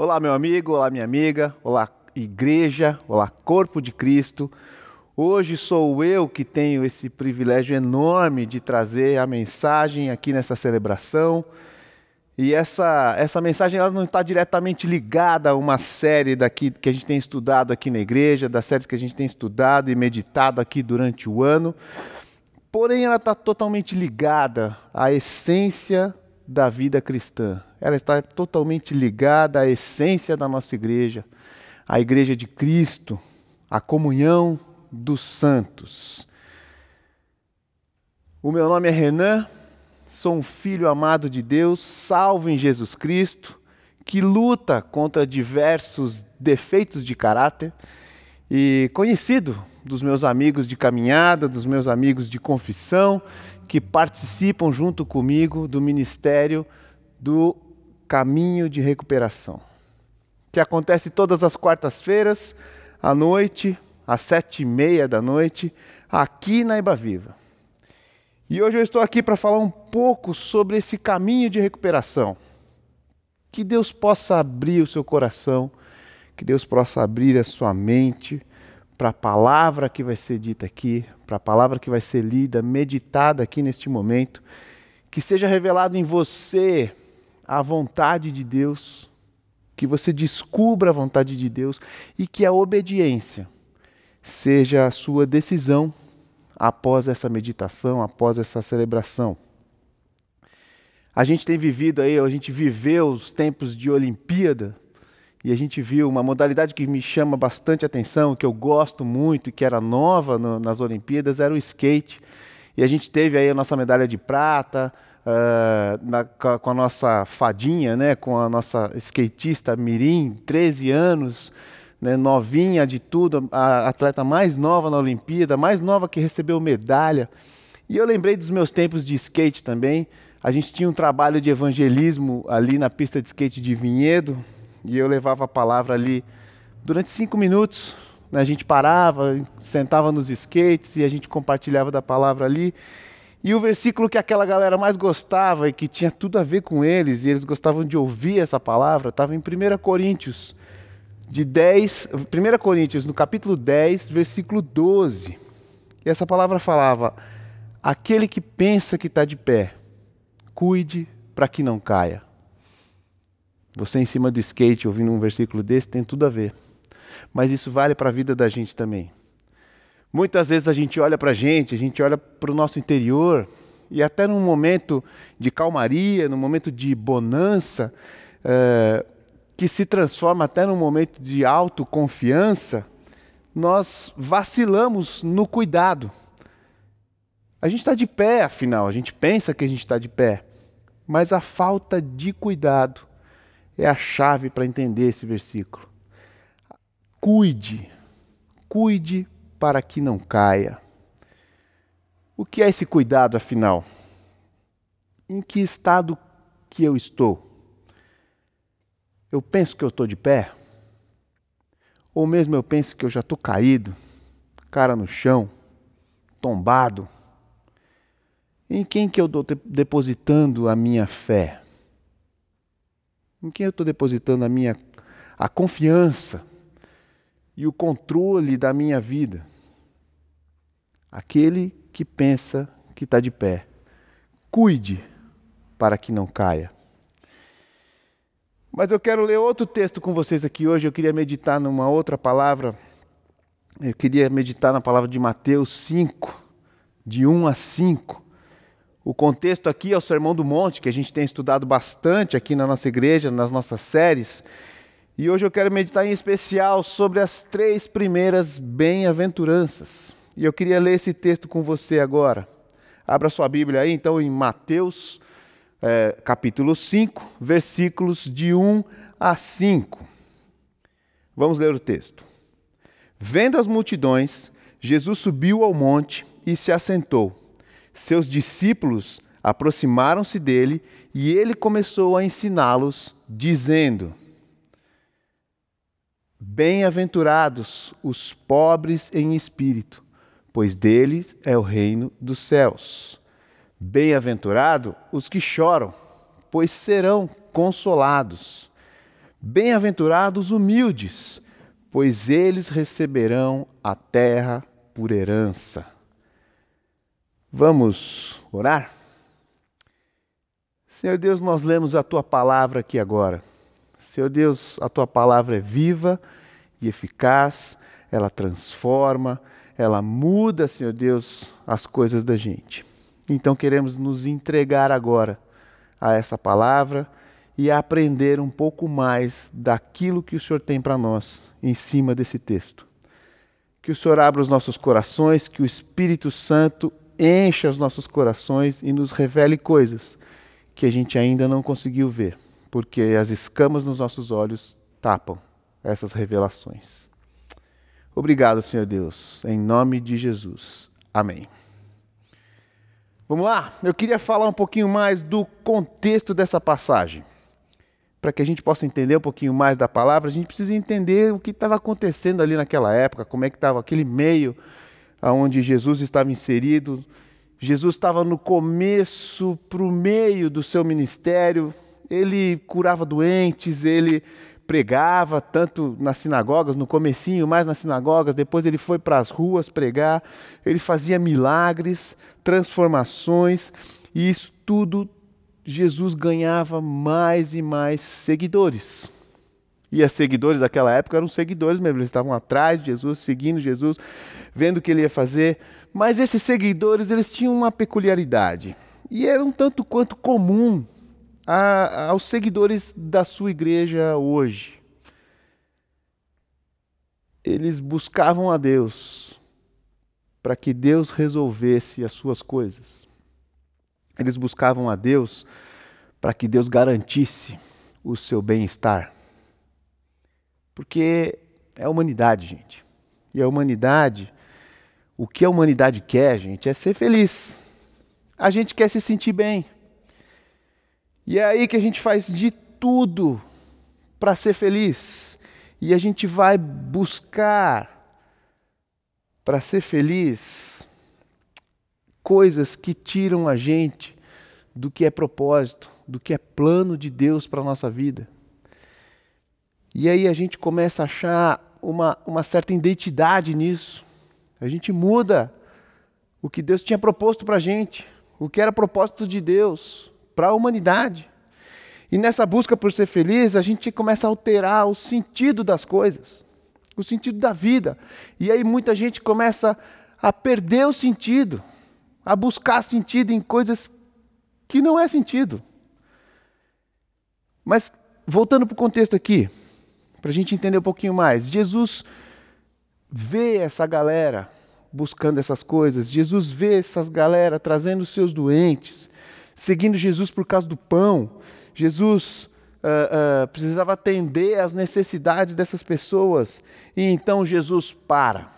Olá, meu amigo, olá, minha amiga, olá, igreja, olá, corpo de Cristo. Hoje sou eu que tenho esse privilégio enorme de trazer a mensagem aqui nessa celebração. E essa, essa mensagem ela não está diretamente ligada a uma série daqui que a gente tem estudado aqui na igreja, das séries que a gente tem estudado e meditado aqui durante o ano. Porém, ela está totalmente ligada à essência da vida cristã. Ela está totalmente ligada à essência da nossa igreja, à igreja de Cristo, à comunhão dos santos. O meu nome é Renan, sou um filho amado de Deus, salvo em Jesus Cristo, que luta contra diversos defeitos de caráter e conhecido dos meus amigos de caminhada, dos meus amigos de confissão que participam junto comigo do ministério do Caminho de Recuperação, que acontece todas as quartas-feiras à noite, às sete e meia da noite, aqui na Iba Viva. E hoje eu estou aqui para falar um pouco sobre esse caminho de recuperação. Que Deus possa abrir o seu coração, que Deus possa abrir a sua mente para a palavra que vai ser dita aqui, para a palavra que vai ser lida, meditada aqui neste momento, que seja revelado em você a vontade de Deus, que você descubra a vontade de Deus e que a obediência seja a sua decisão após essa meditação, após essa celebração. A gente tem vivido aí, a gente viveu os tempos de Olimpíada, e a gente viu uma modalidade que me chama bastante atenção, que eu gosto muito e que era nova no, nas Olimpíadas, era o skate. E a gente teve aí a nossa medalha de prata, uh, na, com a nossa fadinha, né, com a nossa skatista Mirim, 13 anos, né, novinha de tudo, a atleta mais nova na Olimpíada, mais nova que recebeu medalha. E eu lembrei dos meus tempos de skate também. A gente tinha um trabalho de evangelismo ali na pista de skate de Vinhedo, e eu levava a palavra ali durante cinco minutos. Né? A gente parava, sentava nos skates e a gente compartilhava da palavra ali. E o versículo que aquela galera mais gostava e que tinha tudo a ver com eles, e eles gostavam de ouvir essa palavra, estava em 1 Coríntios, de 10, 1 Coríntios, no capítulo 10, versículo 12. E essa palavra falava: Aquele que pensa que está de pé, cuide para que não caia. Você em cima do skate ouvindo um versículo desse tem tudo a ver. Mas isso vale para a vida da gente também. Muitas vezes a gente olha para a gente, a gente olha para o nosso interior, e até num momento de calmaria, num momento de bonança, é, que se transforma até num momento de autoconfiança, nós vacilamos no cuidado. A gente está de pé, afinal, a gente pensa que a gente está de pé, mas a falta de cuidado é a chave para entender esse versículo. Cuide, cuide para que não caia. O que é esse cuidado, afinal? Em que estado que eu estou? Eu penso que eu estou de pé? Ou mesmo eu penso que eu já estou caído, cara no chão, tombado? Em quem que eu estou depositando a minha fé? Em quem eu estou depositando a minha a confiança e o controle da minha vida? Aquele que pensa que está de pé. Cuide para que não caia. Mas eu quero ler outro texto com vocês aqui hoje. Eu queria meditar numa outra palavra. Eu queria meditar na palavra de Mateus 5, de 1 a 5. O contexto aqui é o Sermão do Monte, que a gente tem estudado bastante aqui na nossa igreja, nas nossas séries. E hoje eu quero meditar em especial sobre as três primeiras bem-aventuranças. E eu queria ler esse texto com você agora. Abra sua Bíblia aí, então, em Mateus, é, capítulo 5, versículos de 1 a 5. Vamos ler o texto. Vendo as multidões, Jesus subiu ao monte e se assentou seus discípulos aproximaram-se dele e ele começou a ensiná-los, dizendo: Bem-aventurados os pobres em espírito, pois deles é o reino dos céus. Bem-aventurado os que choram, pois serão consolados. Bem-aventurados humildes, pois eles receberão a terra por herança. Vamos orar? Senhor Deus, nós lemos a tua palavra aqui agora. Senhor Deus, a tua palavra é viva e eficaz, ela transforma, ela muda, Senhor Deus, as coisas da gente. Então queremos nos entregar agora a essa palavra e aprender um pouco mais daquilo que o Senhor tem para nós em cima desse texto. Que o Senhor abra os nossos corações, que o Espírito Santo encha os nossos corações e nos revele coisas que a gente ainda não conseguiu ver, porque as escamas nos nossos olhos tapam essas revelações. Obrigado, Senhor Deus, em nome de Jesus. Amém. Vamos lá? Eu queria falar um pouquinho mais do contexto dessa passagem. Para que a gente possa entender um pouquinho mais da palavra, a gente precisa entender o que estava acontecendo ali naquela época, como é que estava aquele meio onde Jesus estava inserido. Jesus estava no começo para o meio do seu ministério, ele curava doentes, ele pregava tanto nas sinagogas, no comecinho mais nas sinagogas, depois ele foi para as ruas pregar, ele fazia milagres, transformações, e isso tudo Jesus ganhava mais e mais seguidores. E os seguidores daquela época eram seguidores mesmo, eles estavam atrás de Jesus, seguindo Jesus, vendo o que ele ia fazer. Mas esses seguidores, eles tinham uma peculiaridade. E era um tanto quanto comum a, aos seguidores da sua igreja hoje. Eles buscavam a Deus para que Deus resolvesse as suas coisas. Eles buscavam a Deus para que Deus garantisse o seu bem-estar. Porque é a humanidade, gente. E a humanidade, o que a humanidade quer, gente, é ser feliz. A gente quer se sentir bem. E é aí que a gente faz de tudo para ser feliz. E a gente vai buscar para ser feliz coisas que tiram a gente do que é propósito, do que é plano de Deus para a nossa vida. E aí a gente começa a achar uma, uma certa identidade nisso. A gente muda o que Deus tinha proposto para a gente, o que era propósito de Deus para a humanidade. E nessa busca por ser feliz, a gente começa a alterar o sentido das coisas, o sentido da vida. E aí muita gente começa a perder o sentido, a buscar sentido em coisas que não é sentido. Mas voltando para o contexto aqui, para a gente entender um pouquinho mais, Jesus vê essa galera buscando essas coisas, Jesus vê essas galera trazendo seus doentes, seguindo Jesus por causa do pão. Jesus uh, uh, precisava atender às necessidades dessas pessoas. E então Jesus para.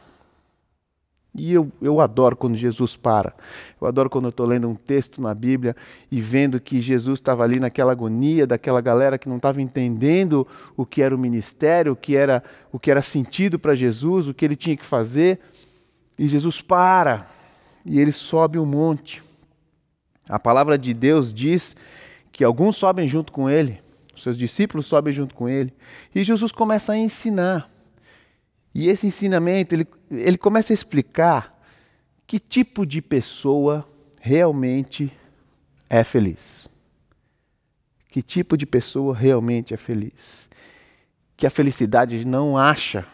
E eu, eu adoro quando Jesus para. Eu adoro quando eu estou lendo um texto na Bíblia e vendo que Jesus estava ali naquela agonia daquela galera que não estava entendendo o que era o ministério, o que era, o que era sentido para Jesus, o que ele tinha que fazer. E Jesus para e ele sobe um monte. A palavra de Deus diz que alguns sobem junto com ele, seus discípulos sobem junto com ele, e Jesus começa a ensinar. E esse ensinamento, ele, ele começa a explicar que tipo de pessoa realmente é feliz. Que tipo de pessoa realmente é feliz. Que a felicidade não acha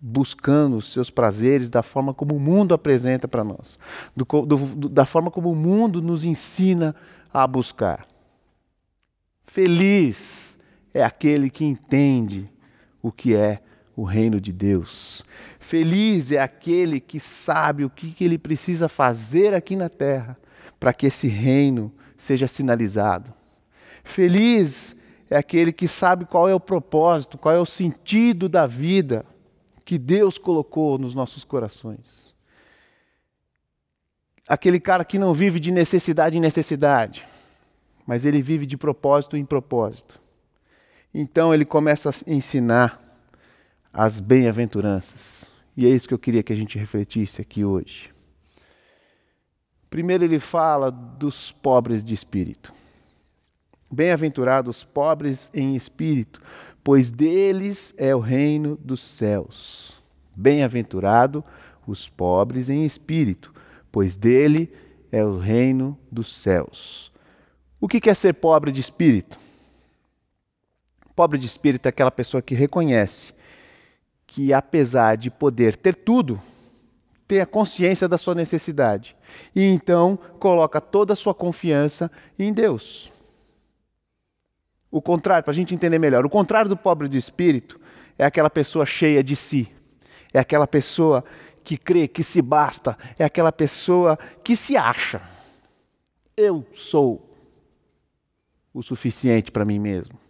buscando os seus prazeres da forma como o mundo apresenta para nós, do, do, da forma como o mundo nos ensina a buscar. Feliz é aquele que entende o que é o reino de Deus. Feliz é aquele que sabe o que ele precisa fazer aqui na terra para que esse reino seja sinalizado. Feliz é aquele que sabe qual é o propósito, qual é o sentido da vida que Deus colocou nos nossos corações. Aquele cara que não vive de necessidade em necessidade, mas ele vive de propósito em propósito. Então ele começa a ensinar as bem-aventuranças. E é isso que eu queria que a gente refletisse aqui hoje. Primeiro ele fala dos pobres de espírito. Bem-aventurados pobres em espírito, pois deles é o reino dos céus. Bem-aventurado os pobres em espírito, pois dele é o reino dos céus. O que é ser pobre de espírito? Pobre de espírito é aquela pessoa que reconhece que, apesar de poder ter tudo, tem a consciência da sua necessidade e então coloca toda a sua confiança em Deus. O contrário, para a gente entender melhor, o contrário do pobre de espírito é aquela pessoa cheia de si, é aquela pessoa que crê que se basta, é aquela pessoa que se acha. Eu sou o suficiente para mim mesmo.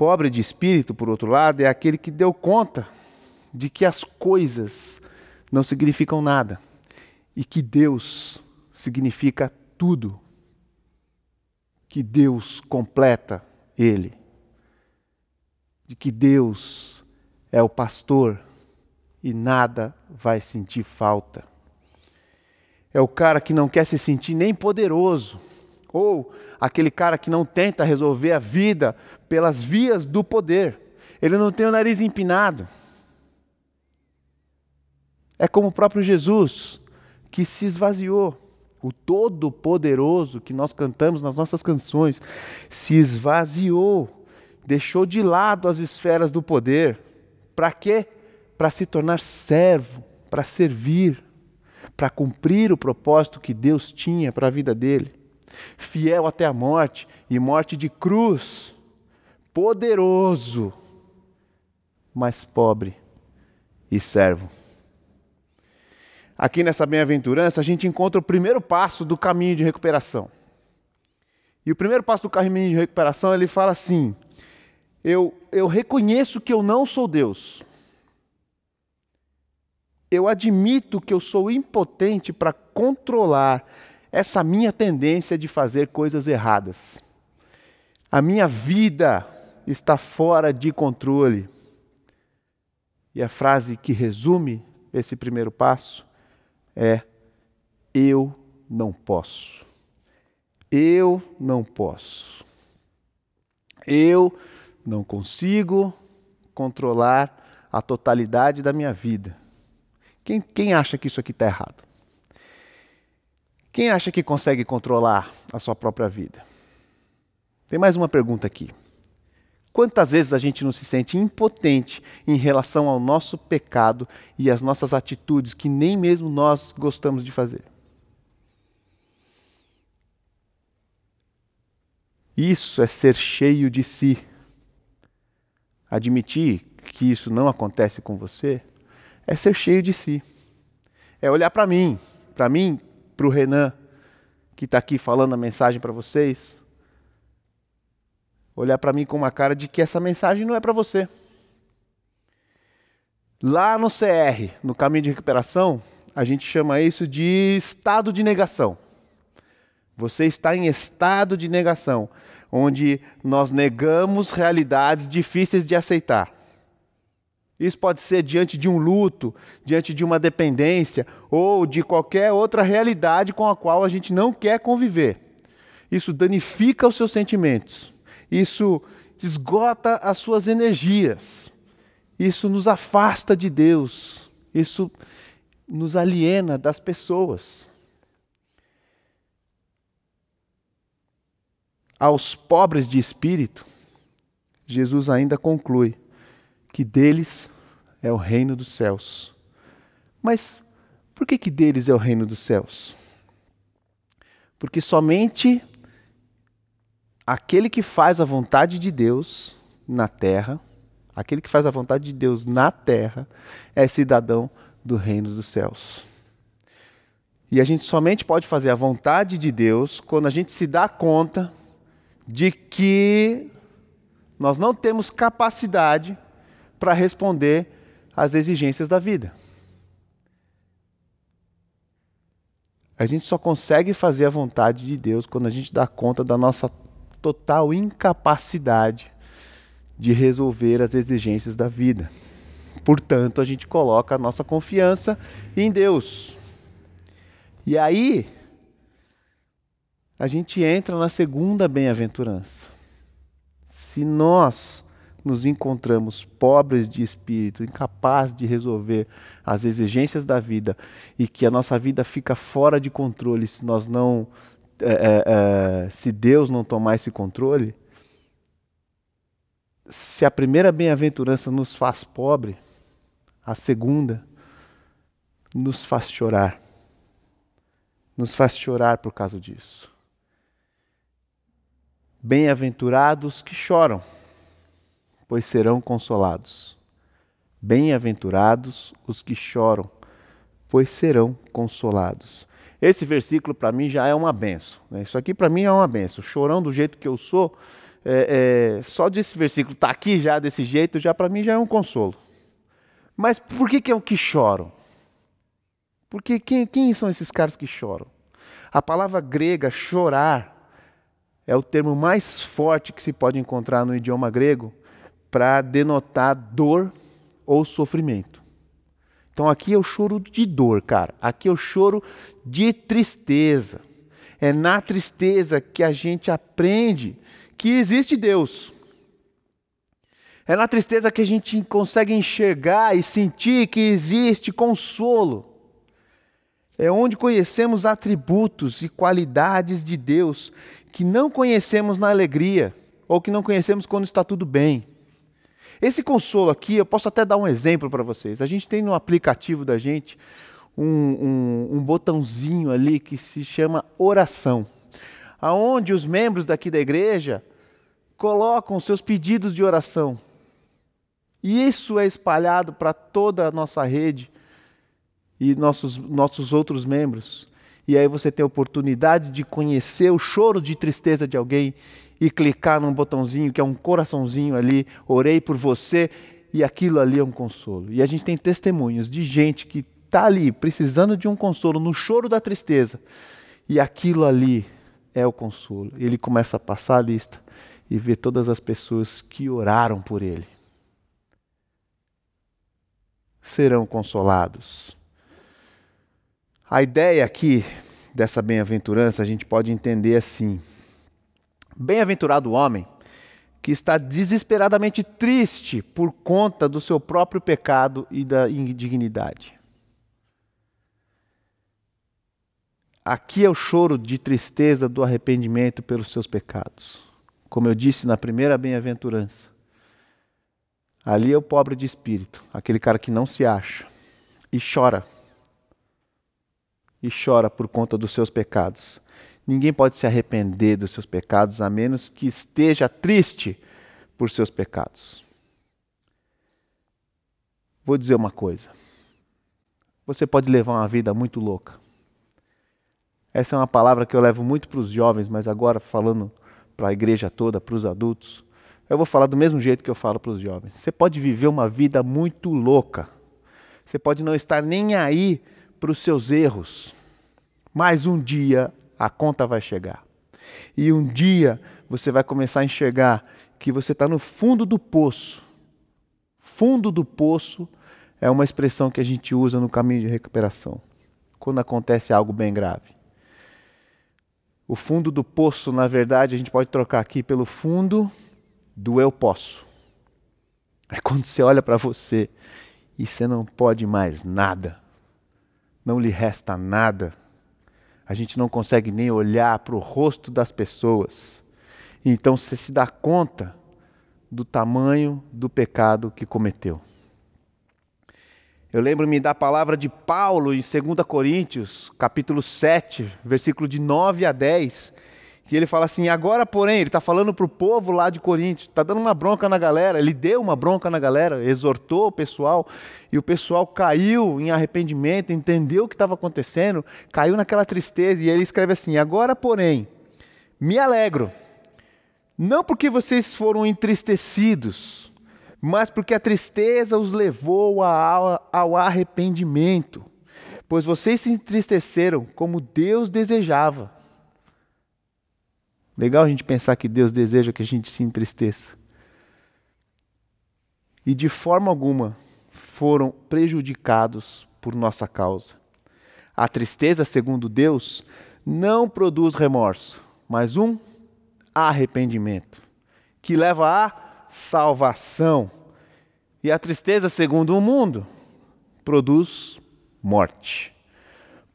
Pobre de espírito, por outro lado, é aquele que deu conta de que as coisas não significam nada e que Deus significa tudo. Que Deus completa ele. De que Deus é o pastor e nada vai sentir falta. É o cara que não quer se sentir nem poderoso, ou aquele cara que não tenta resolver a vida pelas vias do poder. Ele não tem o nariz empinado. É como o próprio Jesus, que se esvaziou. O Todo-Poderoso que nós cantamos nas nossas canções se esvaziou, deixou de lado as esferas do poder. Para quê? Para se tornar servo, para servir, para cumprir o propósito que Deus tinha para a vida dele fiel até a morte e morte de cruz, poderoso, mas pobre e servo. Aqui nessa bem-aventurança, a gente encontra o primeiro passo do caminho de recuperação. E o primeiro passo do caminho de recuperação, ele fala assim: eu, eu reconheço que eu não sou Deus. Eu admito que eu sou impotente para controlar essa minha tendência de fazer coisas erradas. A minha vida está fora de controle. E a frase que resume esse primeiro passo é: Eu não posso. Eu não posso. Eu não consigo controlar a totalidade da minha vida. Quem, quem acha que isso aqui está errado? Quem acha que consegue controlar a sua própria vida? Tem mais uma pergunta aqui. Quantas vezes a gente não se sente impotente em relação ao nosso pecado e às nossas atitudes que nem mesmo nós gostamos de fazer? Isso é ser cheio de si. Admitir que isso não acontece com você é ser cheio de si. É olhar para mim. Para mim, para o Renan, que está aqui falando a mensagem para vocês, olhar para mim com uma cara de que essa mensagem não é para você. Lá no CR, no caminho de recuperação, a gente chama isso de estado de negação. Você está em estado de negação, onde nós negamos realidades difíceis de aceitar. Isso pode ser diante de um luto, diante de uma dependência ou de qualquer outra realidade com a qual a gente não quer conviver. Isso danifica os seus sentimentos. Isso esgota as suas energias. Isso nos afasta de Deus. Isso nos aliena das pessoas. Aos pobres de espírito, Jesus ainda conclui: que deles é o reino dos céus. Mas por que, que deles é o reino dos céus? Porque somente aquele que faz a vontade de Deus na terra, aquele que faz a vontade de Deus na terra, é cidadão do reino dos céus. E a gente somente pode fazer a vontade de Deus quando a gente se dá conta de que nós não temos capacidade para responder às exigências da vida. A gente só consegue fazer a vontade de Deus quando a gente dá conta da nossa total incapacidade de resolver as exigências da vida. Portanto, a gente coloca a nossa confiança em Deus. E aí, a gente entra na segunda bem-aventurança. Se nós nos encontramos pobres de espírito, incapazes de resolver as exigências da vida e que a nossa vida fica fora de controle se nós não, é, é, é, se Deus não tomar esse controle, se a primeira bem-aventurança nos faz pobre, a segunda nos faz chorar. Nos faz chorar por causa disso. Bem-aventurados que choram pois serão consolados. Bem-aventurados os que choram, pois serão consolados. Esse versículo para mim já é uma benção. Né? Isso aqui para mim é uma benção. Chorão do jeito que eu sou, é, é, só desse versículo estar tá aqui já desse jeito, já para mim já é um consolo. Mas por que, que é o que choram? Porque quem, quem são esses caras que choram? A palavra grega chorar é o termo mais forte que se pode encontrar no idioma grego para denotar dor ou sofrimento. Então aqui é o choro de dor, cara. Aqui é o choro de tristeza. É na tristeza que a gente aprende que existe Deus. É na tristeza que a gente consegue enxergar e sentir que existe consolo. É onde conhecemos atributos e qualidades de Deus que não conhecemos na alegria ou que não conhecemos quando está tudo bem. Esse consolo aqui, eu posso até dar um exemplo para vocês. A gente tem no aplicativo da gente um, um, um botãozinho ali que se chama oração, aonde os membros daqui da igreja colocam seus pedidos de oração. E isso é espalhado para toda a nossa rede e nossos, nossos outros membros. E aí você tem a oportunidade de conhecer o choro de tristeza de alguém e clicar num botãozinho que é um coraçãozinho ali, orei por você, e aquilo ali é um consolo. E a gente tem testemunhos de gente que está ali precisando de um consolo no choro da tristeza, e aquilo ali é o consolo. Ele começa a passar a lista e ver todas as pessoas que oraram por ele. Serão consolados. A ideia aqui dessa bem-aventurança a gente pode entender assim: Bem-aventurado o homem que está desesperadamente triste por conta do seu próprio pecado e da indignidade. Aqui é o choro de tristeza do arrependimento pelos seus pecados. Como eu disse na primeira bem-aventurança. Ali é o pobre de espírito, aquele cara que não se acha e chora. E chora por conta dos seus pecados. Ninguém pode se arrepender dos seus pecados a menos que esteja triste por seus pecados. Vou dizer uma coisa. Você pode levar uma vida muito louca. Essa é uma palavra que eu levo muito para os jovens, mas agora falando para a igreja toda, para os adultos, eu vou falar do mesmo jeito que eu falo para os jovens. Você pode viver uma vida muito louca. Você pode não estar nem aí para os seus erros. Mas um dia a conta vai chegar. E um dia você vai começar a enxergar que você está no fundo do poço. Fundo do poço é uma expressão que a gente usa no caminho de recuperação, quando acontece algo bem grave. O fundo do poço, na verdade, a gente pode trocar aqui pelo fundo do eu posso. É quando você olha para você e você não pode mais nada, não lhe resta nada, a gente não consegue nem olhar para o rosto das pessoas. Então você se dá conta do tamanho do pecado que cometeu. Eu lembro-me da palavra de Paulo em 2 Coríntios, capítulo 7, versículo de 9 a 10, que ele fala assim: agora, porém, ele está falando para o povo lá de Corinto, está dando uma bronca na galera, ele deu uma bronca na galera, exortou o pessoal, e o pessoal caiu em arrependimento, entendeu o que estava acontecendo, caiu naquela tristeza, e ele escreve assim: agora, porém, me alegro, não porque vocês foram entristecidos, mas porque a tristeza os levou ao arrependimento, pois vocês se entristeceram como Deus desejava Legal a gente pensar que Deus deseja que a gente se entristeça. E de forma alguma foram prejudicados por nossa causa. A tristeza, segundo Deus, não produz remorso, mas um arrependimento, que leva à salvação. E a tristeza, segundo o mundo, produz morte.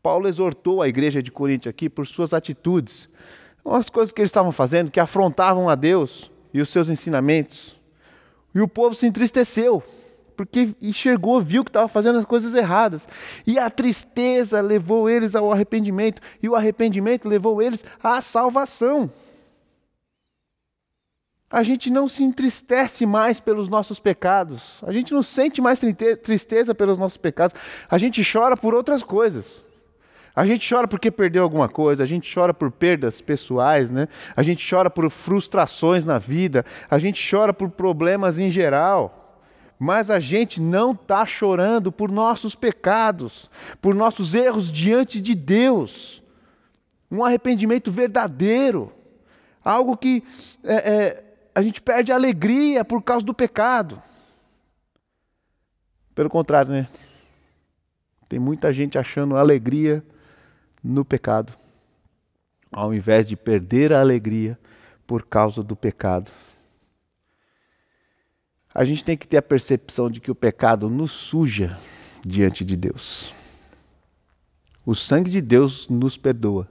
Paulo exortou a igreja de Corinto aqui por suas atitudes, as coisas que eles estavam fazendo que afrontavam a Deus e os seus ensinamentos. E o povo se entristeceu, porque enxergou, viu que estava fazendo as coisas erradas. E a tristeza levou eles ao arrependimento, e o arrependimento levou eles à salvação. A gente não se entristece mais pelos nossos pecados, a gente não sente mais tristeza pelos nossos pecados, a gente chora por outras coisas. A gente chora porque perdeu alguma coisa, a gente chora por perdas pessoais, né? A gente chora por frustrações na vida, a gente chora por problemas em geral. Mas a gente não está chorando por nossos pecados, por nossos erros diante de Deus. Um arrependimento verdadeiro, algo que é, é, a gente perde a alegria por causa do pecado. Pelo contrário, né? Tem muita gente achando alegria no pecado, ao invés de perder a alegria por causa do pecado. A gente tem que ter a percepção de que o pecado nos suja diante de Deus. O sangue de Deus nos perdoa.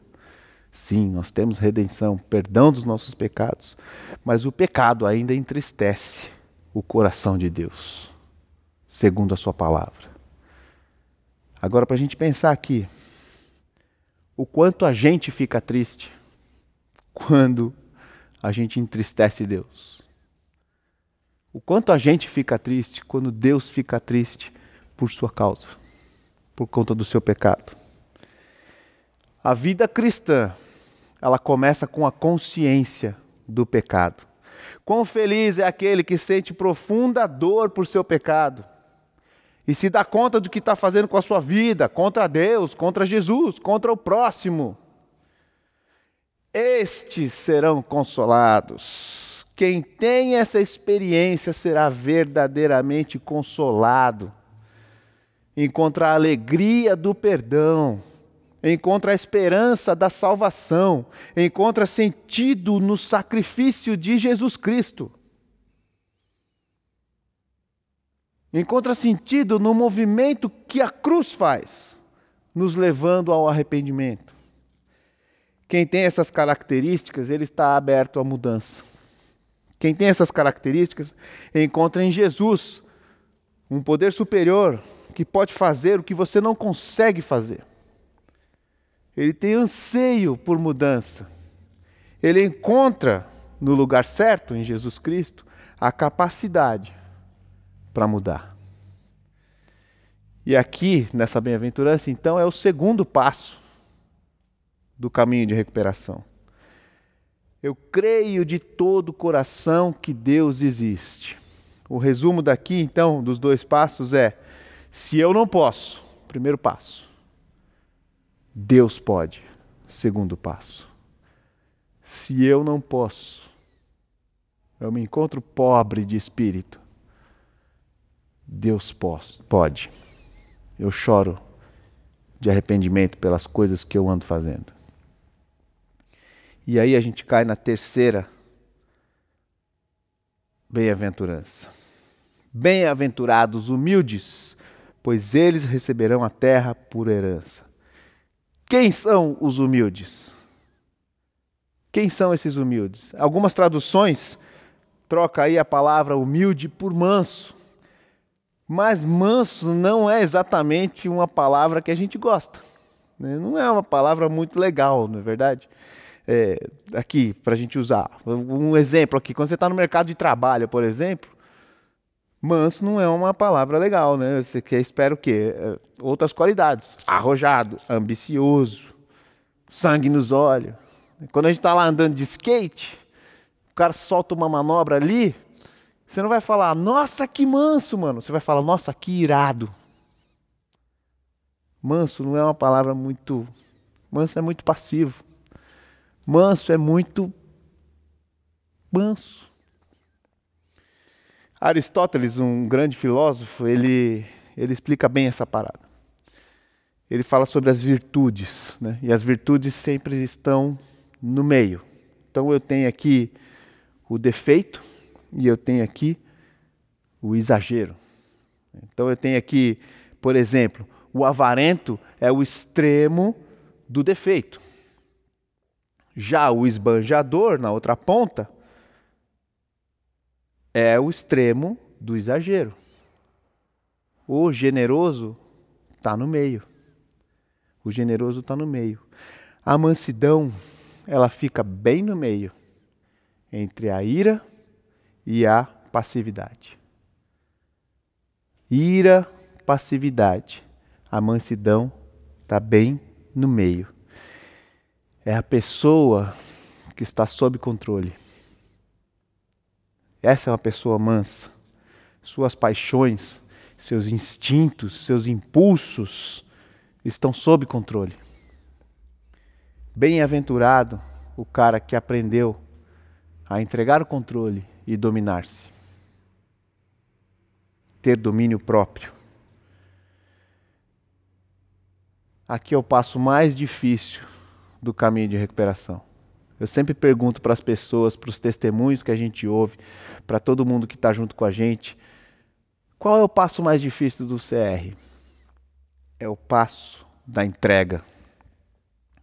Sim, nós temos redenção, perdão dos nossos pecados, mas o pecado ainda entristece o coração de Deus, segundo a Sua palavra. Agora, para a gente pensar aqui, o quanto a gente fica triste quando a gente entristece Deus. O quanto a gente fica triste quando Deus fica triste por sua causa, por conta do seu pecado. A vida cristã, ela começa com a consciência do pecado. Quão feliz é aquele que sente profunda dor por seu pecado e se dá conta do que está fazendo com a sua vida, contra Deus, contra Jesus, contra o próximo. Estes serão consolados. Quem tem essa experiência será verdadeiramente consolado. Encontra a alegria do perdão, encontra a esperança da salvação, encontra sentido no sacrifício de Jesus Cristo. Encontra sentido no movimento que a cruz faz, nos levando ao arrependimento. Quem tem essas características, ele está aberto à mudança. Quem tem essas características, encontra em Jesus um poder superior que pode fazer o que você não consegue fazer. Ele tem anseio por mudança. Ele encontra no lugar certo, em Jesus Cristo, a capacidade para mudar. E aqui, nessa bem-aventurança, então, é o segundo passo do caminho de recuperação. Eu creio de todo o coração que Deus existe. O resumo daqui, então, dos dois passos é: se eu não posso, primeiro passo. Deus pode, segundo passo. Se eu não posso, eu me encontro pobre de espírito. Deus pode. Eu choro de arrependimento pelas coisas que eu ando fazendo. E aí a gente cai na terceira bem-aventurança. Bem-aventurados humildes, pois eles receberão a terra por herança. Quem são os humildes? Quem são esses humildes? Algumas traduções troca aí a palavra humilde por manso. Mas manso não é exatamente uma palavra que a gente gosta. Né? Não é uma palavra muito legal, não é verdade? É, aqui, para a gente usar. Um exemplo aqui, quando você está no mercado de trabalho, por exemplo, manso não é uma palavra legal, né? Você quer, espera o quê? É, outras qualidades. Arrojado, ambicioso, sangue nos olhos. Quando a gente está lá andando de skate, o cara solta uma manobra ali, você não vai falar, nossa, que manso, mano. Você vai falar, nossa, que irado. Manso não é uma palavra muito. Manso é muito passivo. Manso é muito. Manso. Aristóteles, um grande filósofo, ele, ele explica bem essa parada. Ele fala sobre as virtudes, né? e as virtudes sempre estão no meio. Então eu tenho aqui o defeito, e eu tenho aqui o exagero. Então eu tenho aqui, por exemplo, o avarento é o extremo do defeito. Já o esbanjador, na outra ponta, é o extremo do exagero. O generoso está no meio. O generoso está no meio. A mansidão, ela fica bem no meio entre a ira e a passividade. Ira, passividade. A mansidão está bem no meio. É a pessoa que está sob controle. Essa é uma pessoa mansa. Suas paixões, seus instintos, seus impulsos estão sob controle. Bem-aventurado o cara que aprendeu a entregar o controle e dominar-se. Ter domínio próprio. Aqui é o passo mais difícil do caminho de recuperação. Eu sempre pergunto para as pessoas, para os testemunhos que a gente ouve, para todo mundo que está junto com a gente, qual é o passo mais difícil do CR? É o passo da entrega.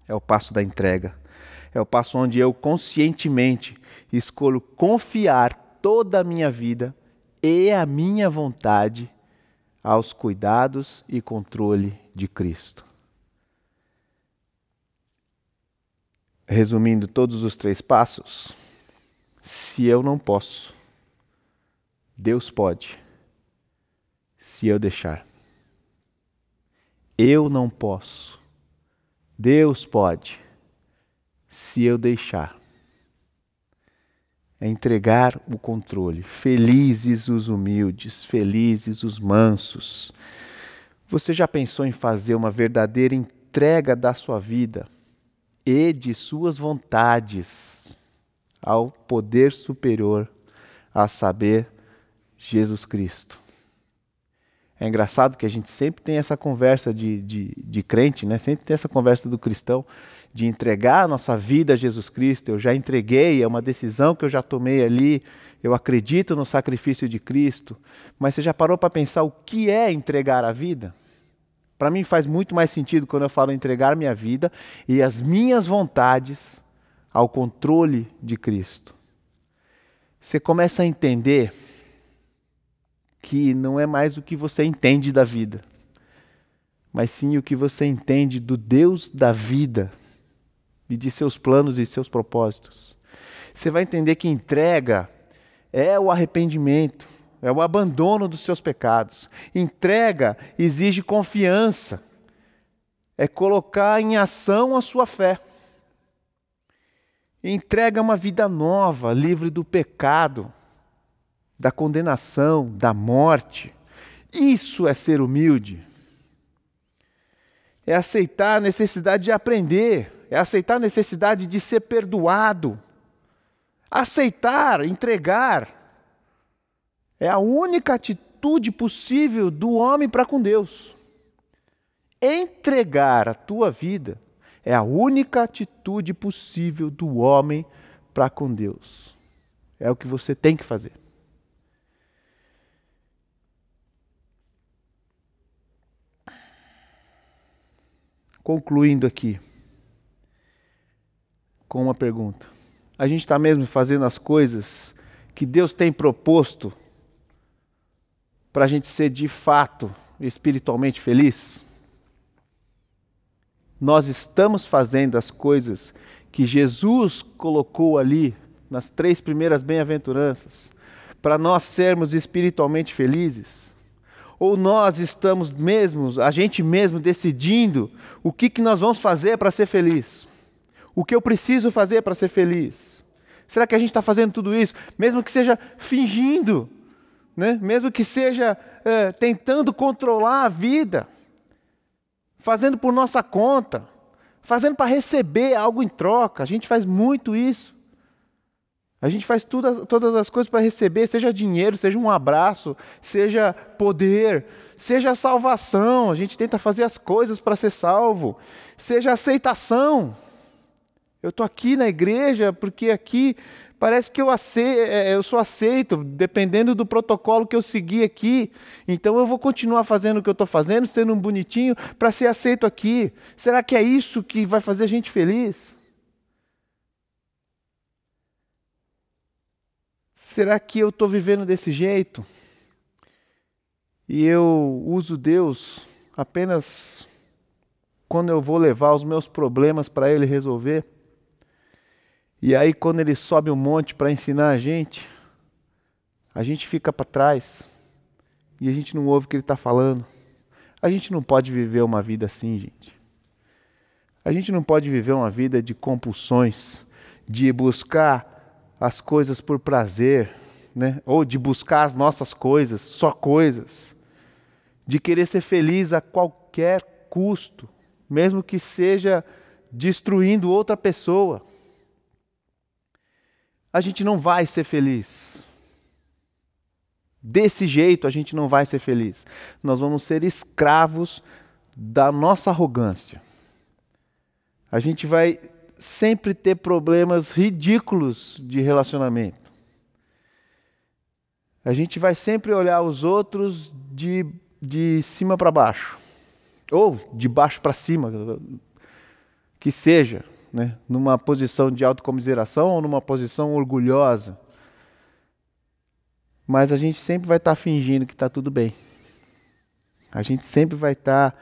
É o passo da entrega. É o passo onde eu conscientemente escolho confiar toda a minha vida e a minha vontade aos cuidados e controle de Cristo. Resumindo todos os três passos, se eu não posso, Deus pode, se eu deixar. Eu não posso, Deus pode, se eu deixar. É entregar o controle. Felizes os humildes, felizes os mansos. Você já pensou em fazer uma verdadeira entrega da sua vida e de suas vontades ao poder superior, a saber, Jesus Cristo? É engraçado que a gente sempre tem essa conversa de, de, de crente, né? sempre tem essa conversa do cristão de entregar a nossa vida a Jesus Cristo. Eu já entreguei, é uma decisão que eu já tomei ali. Eu acredito no sacrifício de Cristo. Mas você já parou para pensar o que é entregar a vida? Para mim faz muito mais sentido quando eu falo entregar minha vida e as minhas vontades ao controle de Cristo. Você começa a entender que não é mais o que você entende da vida, mas sim o que você entende do Deus da vida e de seus planos e seus propósitos. Você vai entender que entrega é o arrependimento, é o abandono dos seus pecados. Entrega exige confiança, é colocar em ação a sua fé. Entrega uma vida nova, livre do pecado, da condenação, da morte. Isso é ser humilde. É aceitar a necessidade de aprender, é aceitar a necessidade de ser perdoado. Aceitar, entregar, é a única atitude possível do homem para com Deus. Entregar a tua vida é a única atitude possível do homem para com Deus. É o que você tem que fazer. Concluindo aqui com uma pergunta. A gente está mesmo fazendo as coisas que Deus tem proposto para a gente ser de fato espiritualmente feliz? Nós estamos fazendo as coisas que Jesus colocou ali nas três primeiras bem-aventuranças para nós sermos espiritualmente felizes? Ou nós estamos mesmos, a gente mesmo decidindo o que, que nós vamos fazer para ser feliz? O que eu preciso fazer para ser feliz? Será que a gente está fazendo tudo isso, mesmo que seja fingindo, né? mesmo que seja é, tentando controlar a vida, fazendo por nossa conta, fazendo para receber algo em troca? A gente faz muito isso. A gente faz tudo, todas as coisas para receber, seja dinheiro, seja um abraço, seja poder, seja salvação. A gente tenta fazer as coisas para ser salvo, seja aceitação. Eu estou aqui na igreja porque aqui Parece que eu, aceito, é, eu sou aceito, dependendo do protocolo que eu seguir aqui. Então eu vou continuar fazendo o que eu estou fazendo, sendo um bonitinho, para ser aceito aqui. Será que é isso que vai fazer a gente feliz? Será que eu estou vivendo desse jeito? E eu uso Deus apenas quando eu vou levar os meus problemas para Ele resolver? E aí, quando ele sobe um monte para ensinar a gente, a gente fica para trás e a gente não ouve o que ele está falando. A gente não pode viver uma vida assim, gente. A gente não pode viver uma vida de compulsões, de buscar as coisas por prazer, né? ou de buscar as nossas coisas, só coisas, de querer ser feliz a qualquer custo, mesmo que seja destruindo outra pessoa a gente não vai ser feliz. Desse jeito a gente não vai ser feliz. Nós vamos ser escravos da nossa arrogância. A gente vai sempre ter problemas ridículos de relacionamento. A gente vai sempre olhar os outros de, de cima para baixo. Ou de baixo para cima, que seja né? numa posição de autocomiseração ou numa posição orgulhosa. Mas a gente sempre vai estar tá fingindo que está tudo bem. A gente sempre vai estar tá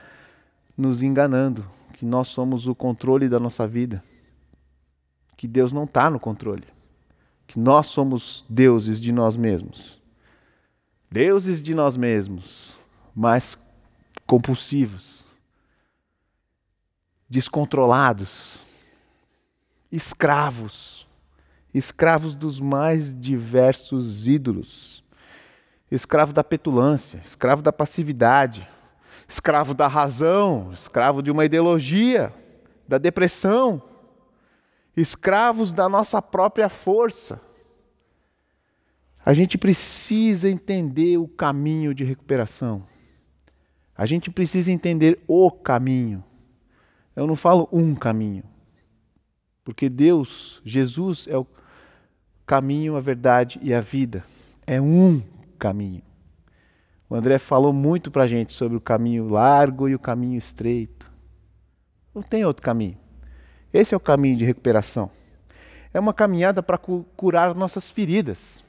nos enganando que nós somos o controle da nossa vida. Que Deus não está no controle. Que nós somos deuses de nós mesmos. Deuses de nós mesmos, mas compulsivos, descontrolados escravos, escravos dos mais diversos ídolos, escravo da petulância, escravo da passividade, escravo da razão, escravo de uma ideologia, da depressão, escravos da nossa própria força. A gente precisa entender o caminho de recuperação. A gente precisa entender o caminho. Eu não falo um caminho. Porque Deus, Jesus, é o caminho, a verdade e a vida. É um caminho. O André falou muito para a gente sobre o caminho largo e o caminho estreito. Não tem outro caminho. Esse é o caminho de recuperação. É uma caminhada para curar nossas feridas.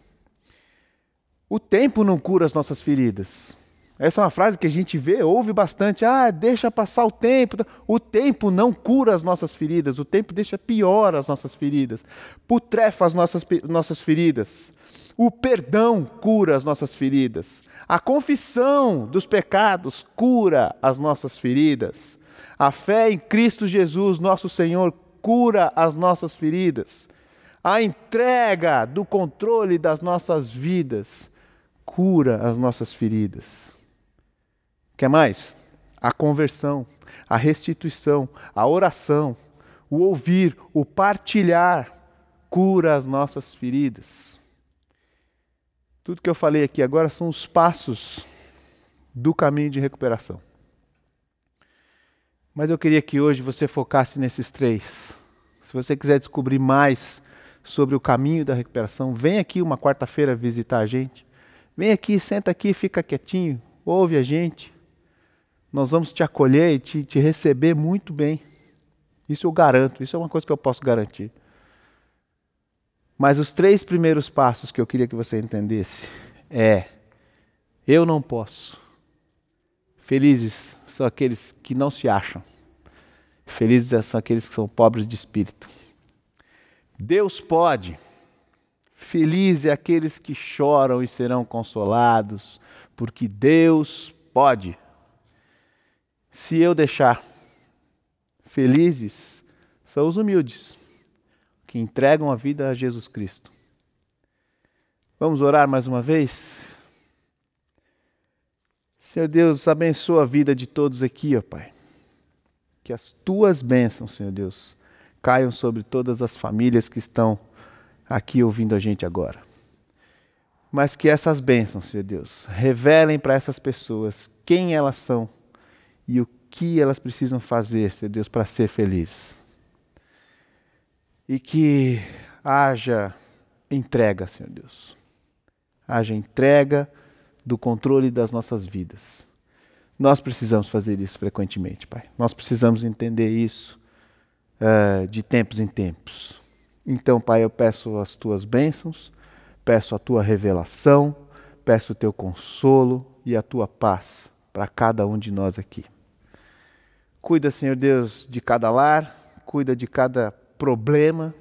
O tempo não cura as nossas feridas. Essa é uma frase que a gente vê, ouve bastante. Ah, deixa passar o tempo. O tempo não cura as nossas feridas, o tempo deixa pior as nossas feridas, putrefa as nossas, nossas feridas. O perdão cura as nossas feridas. A confissão dos pecados cura as nossas feridas. A fé em Cristo Jesus, nosso Senhor, cura as nossas feridas. A entrega do controle das nossas vidas cura as nossas feridas. Quer mais? A conversão, a restituição, a oração, o ouvir, o partilhar cura as nossas feridas. Tudo que eu falei aqui agora são os passos do caminho de recuperação. Mas eu queria que hoje você focasse nesses três. Se você quiser descobrir mais sobre o caminho da recuperação, vem aqui uma quarta-feira visitar a gente. Vem aqui, senta aqui, fica quietinho, ouve a gente nós vamos te acolher e te, te receber muito bem. Isso eu garanto, isso é uma coisa que eu posso garantir. Mas os três primeiros passos que eu queria que você entendesse é: eu não posso. Felizes são aqueles que não se acham. Felizes são aqueles que são pobres de espírito. Deus pode. Felizes é aqueles que choram e serão consolados, porque Deus pode. Se eu deixar, felizes são os humildes, que entregam a vida a Jesus Cristo. Vamos orar mais uma vez? Senhor Deus, abençoa a vida de todos aqui, ó Pai. Que as tuas bênçãos, Senhor Deus, caiam sobre todas as famílias que estão aqui ouvindo a gente agora. Mas que essas bênçãos, Senhor Deus, revelem para essas pessoas quem elas são e o que elas precisam fazer, Senhor Deus, para ser feliz. E que haja entrega, Senhor Deus. Haja entrega do controle das nossas vidas. Nós precisamos fazer isso frequentemente, Pai. Nós precisamos entender isso uh, de tempos em tempos. Então, Pai, eu peço as tuas bênçãos, peço a tua revelação, peço o teu consolo e a tua paz para cada um de nós aqui. Cuida, Senhor Deus, de cada lar, cuida de cada problema,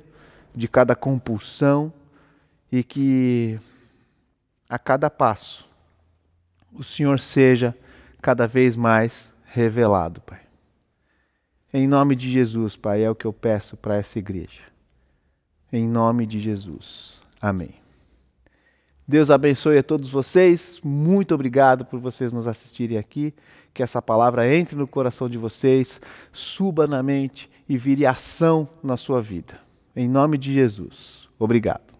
de cada compulsão e que a cada passo o Senhor seja cada vez mais revelado, Pai. Em nome de Jesus, Pai, é o que eu peço para essa igreja. Em nome de Jesus. Amém. Deus abençoe a todos vocês. Muito obrigado por vocês nos assistirem aqui. Que essa palavra entre no coração de vocês, suba na mente e vire ação na sua vida. Em nome de Jesus. Obrigado.